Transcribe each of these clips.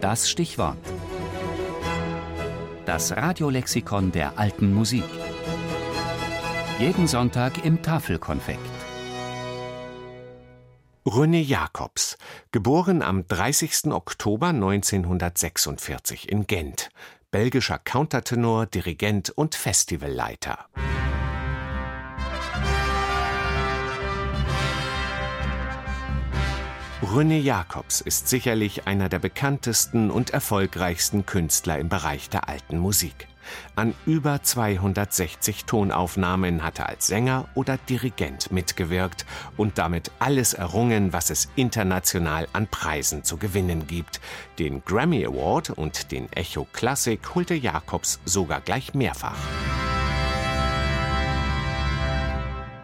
Das Stichwort. Das Radiolexikon der alten Musik. Jeden Sonntag im Tafelkonfekt. René Jacobs, geboren am 30. Oktober 1946 in Gent, belgischer Countertenor, Dirigent und Festivalleiter. René Jacobs ist sicherlich einer der bekanntesten und erfolgreichsten Künstler im Bereich der alten Musik. An über 260 Tonaufnahmen hat er als Sänger oder Dirigent mitgewirkt und damit alles errungen, was es international an Preisen zu gewinnen gibt. Den Grammy Award und den Echo Classic holte Jacobs sogar gleich mehrfach.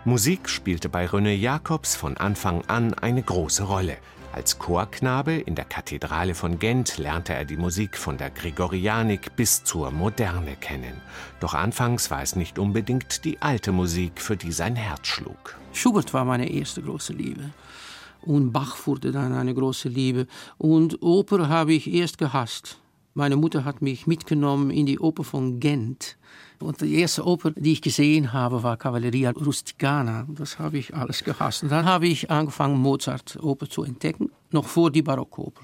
Musik spielte bei René Jacobs von Anfang an eine große Rolle. Als Chorknabe in der Kathedrale von Gent lernte er die Musik von der Gregorianik bis zur Moderne kennen. Doch anfangs war es nicht unbedingt die alte Musik, für die sein Herz schlug. Schubert war meine erste große Liebe. Und Bach wurde dann eine große Liebe. Und Oper habe ich erst gehasst. Meine Mutter hat mich mitgenommen in die Oper von Gent. Und die erste Oper, die ich gesehen habe, war Cavalleria Rusticana. Das habe ich alles gehasst. Und dann habe ich angefangen, Mozart-Oper zu entdecken, noch vor die Barockoper.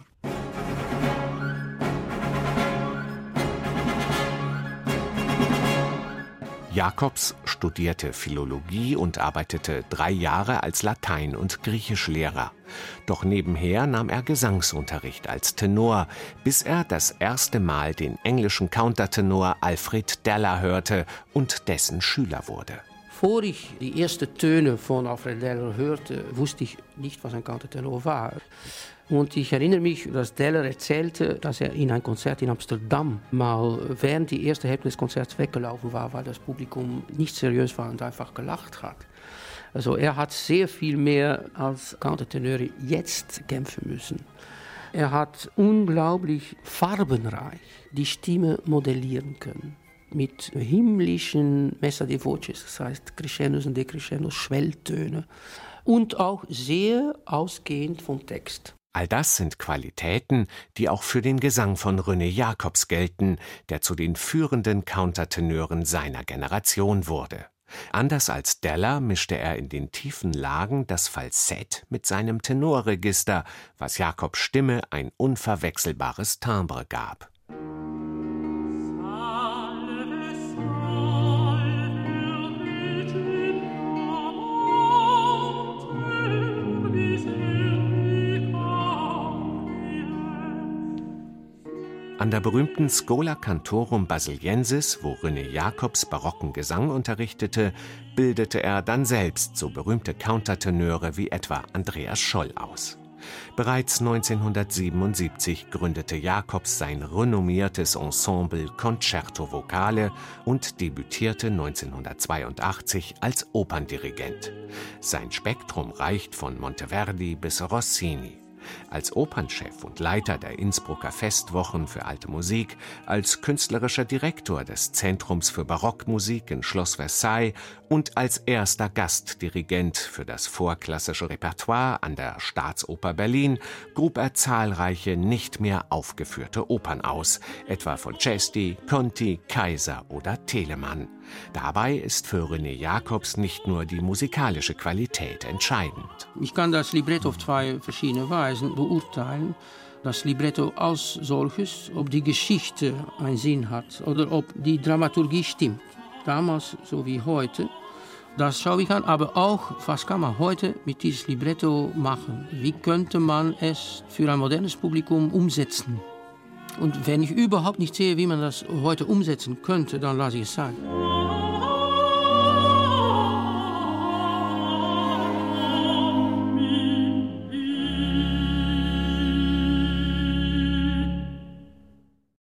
Jakobs studierte Philologie und arbeitete drei Jahre als Latein- und Griechischlehrer. Doch nebenher nahm er Gesangsunterricht als Tenor, bis er das erste Mal den englischen Countertenor Alfred Deller hörte und dessen Schüler wurde. Bevor ich die ersten Töne von Alfred Deller hörte, wusste ich nicht, was ein Countertenor war. Und ich erinnere mich, dass Deller erzählte, dass er in ein Konzert in Amsterdam mal während die erste Hälfte des Konzerts weggelaufen war, weil das Publikum nicht seriös war und einfach gelacht hat. Also er hat sehr viel mehr als Countertenöre jetzt kämpfen müssen. Er hat unglaublich farbenreich die Stimme modellieren können mit himmlischen Messa de Voces, das heißt Crescendos und Decrescendos, Schwelltöne und auch sehr ausgehend vom Text. All das sind Qualitäten, die auch für den Gesang von René Jacobs gelten, der zu den führenden Countertenören seiner Generation wurde. Anders als Della mischte er in den tiefen Lagen das Falsett mit seinem Tenorregister, was Jacobs Stimme ein unverwechselbares Timbre gab. An der berühmten Schola Cantorum Basiliensis, wo René Jacobs barocken Gesang unterrichtete, bildete er dann selbst so berühmte Countertenöre wie etwa Andreas Scholl aus. Bereits 1977 gründete Jacobs sein renommiertes Ensemble Concerto Vocale und debütierte 1982 als Operndirigent. Sein Spektrum reicht von Monteverdi bis Rossini als Opernchef und Leiter der Innsbrucker Festwochen für alte Musik, als künstlerischer Direktor des Zentrums für Barockmusik in Schloss Versailles und als erster Gastdirigent für das vorklassische Repertoire an der Staatsoper Berlin grub er zahlreiche nicht mehr aufgeführte Opern aus, etwa von Cesti, Conti, Kaiser oder Telemann. Dabei ist für René Jacobs nicht nur die musikalische Qualität entscheidend. Ich kann das Libretto auf zwei verschiedene Weisen beurteilen. Das Libretto als solches, ob die Geschichte einen Sinn hat oder ob die Dramaturgie stimmt. Damals so wie heute. Das schaue ich an, aber auch, was kann man heute mit diesem Libretto machen? Wie könnte man es für ein modernes Publikum umsetzen? Und wenn ich überhaupt nicht sehe, wie man das heute umsetzen könnte, dann lasse ich es sein.